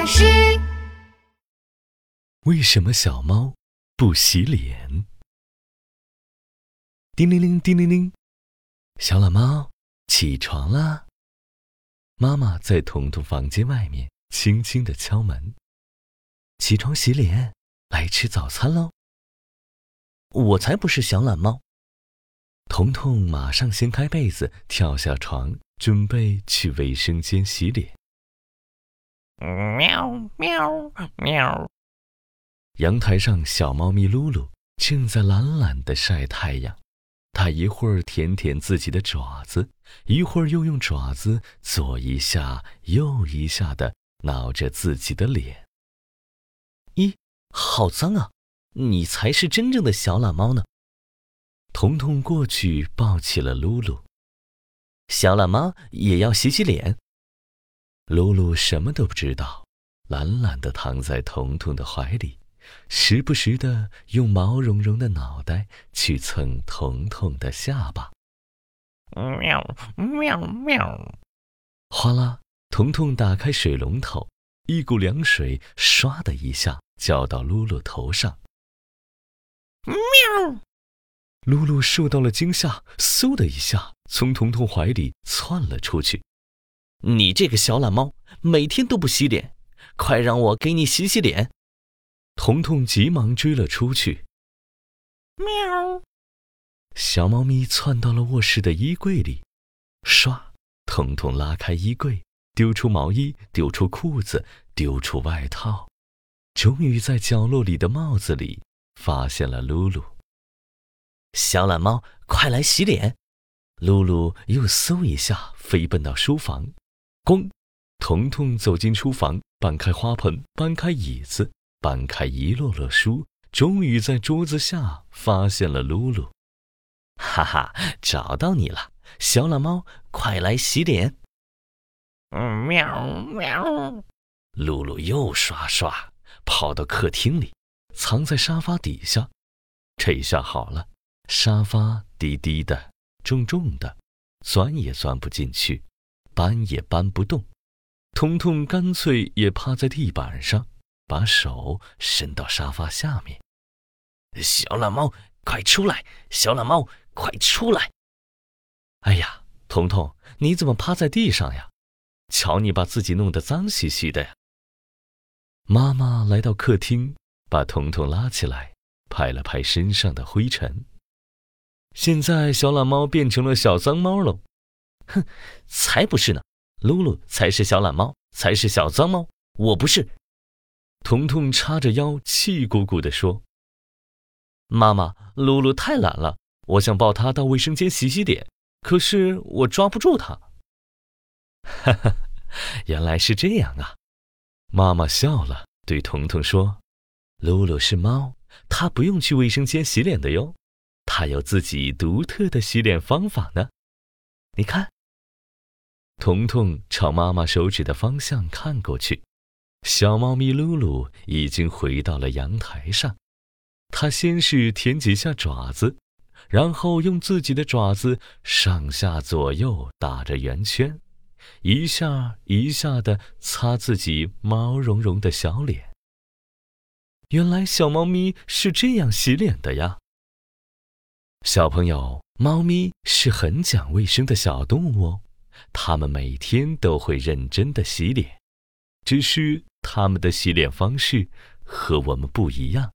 老师，为什么小猫不洗脸？叮铃铃，叮铃铃，小懒猫起床啦！妈妈在彤彤房间外面轻轻的敲门。起床洗脸，来吃早餐喽！我才不是小懒猫。彤彤马上掀开被子，跳下床，准备去卫生间洗脸。喵喵喵！阳台上，小猫咪露露正在懒懒的晒太阳。它一会儿舔舔自己的爪子，一会儿又用爪子左一下右一下的挠着自己的脸。咦，好脏啊！你才是真正的小懒猫呢。彤彤过去抱起了露露。小懒猫也要洗洗脸。露露什么都不知道，懒懒地躺在彤彤的怀里，时不时地用毛茸茸的脑袋去蹭彤彤的下巴。喵喵喵！哗啦，彤彤打开水龙头，一股凉水唰的一下浇到露露头上。喵！露露受到了惊吓，嗖的一下从彤彤怀里窜了出去。你这个小懒猫，每天都不洗脸，快让我给你洗洗脸！彤彤急忙追了出去。喵！小猫咪窜到了卧室的衣柜里，唰！彤彤拉开衣柜，丢出毛衣，丢出裤子，丢出外套，终于在角落里的帽子里发现了露露。小懒猫，快来洗脸！露露又嗖一下飞奔到书房。咣！彤彤走进书房，搬开花盆，搬开椅子，搬开一摞摞书，终于在桌子下发现了露露。哈哈，找到你了，小懒猫，快来洗脸！嗯，喵喵！露露又刷刷跑到客厅里，藏在沙发底下。这下好了，沙发低低的，重重的，钻也钻不进去。搬也搬不动，彤彤干脆也趴在地板上，把手伸到沙发下面。小懒猫，快出来！小懒猫，快出来！哎呀，彤彤，你怎么趴在地上呀？瞧你把自己弄得脏兮兮的呀！妈妈来到客厅，把彤彤拉起来，拍了拍身上的灰尘。现在小懒猫变成了小脏猫喽。哼，才不是呢！露露才是小懒猫，才是小脏猫，我不是。彤彤叉着腰，气鼓鼓地说：“妈妈，露露太懒了，我想抱她到卫生间洗洗脸，可是我抓不住她。”哈哈，原来是这样啊！妈妈笑了，对彤彤说：“露露是猫，它不用去卫生间洗脸的哟，它有自己独特的洗脸方法呢。你看。”彤彤朝妈妈手指的方向看过去，小猫咪露露已经回到了阳台上。它先是舔几下爪子，然后用自己的爪子上下左右打着圆圈，一下一下的擦自己毛茸茸的小脸。原来小猫咪是这样洗脸的呀！小朋友，猫咪是很讲卫生的小动物哦。他们每天都会认真的洗脸，只是他们的洗脸方式和我们不一样。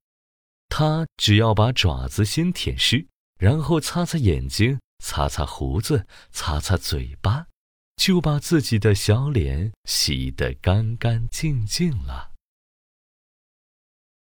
他只要把爪子先舔湿，然后擦擦眼睛，擦擦胡子，擦擦嘴巴，就把自己的小脸洗得干干净净了。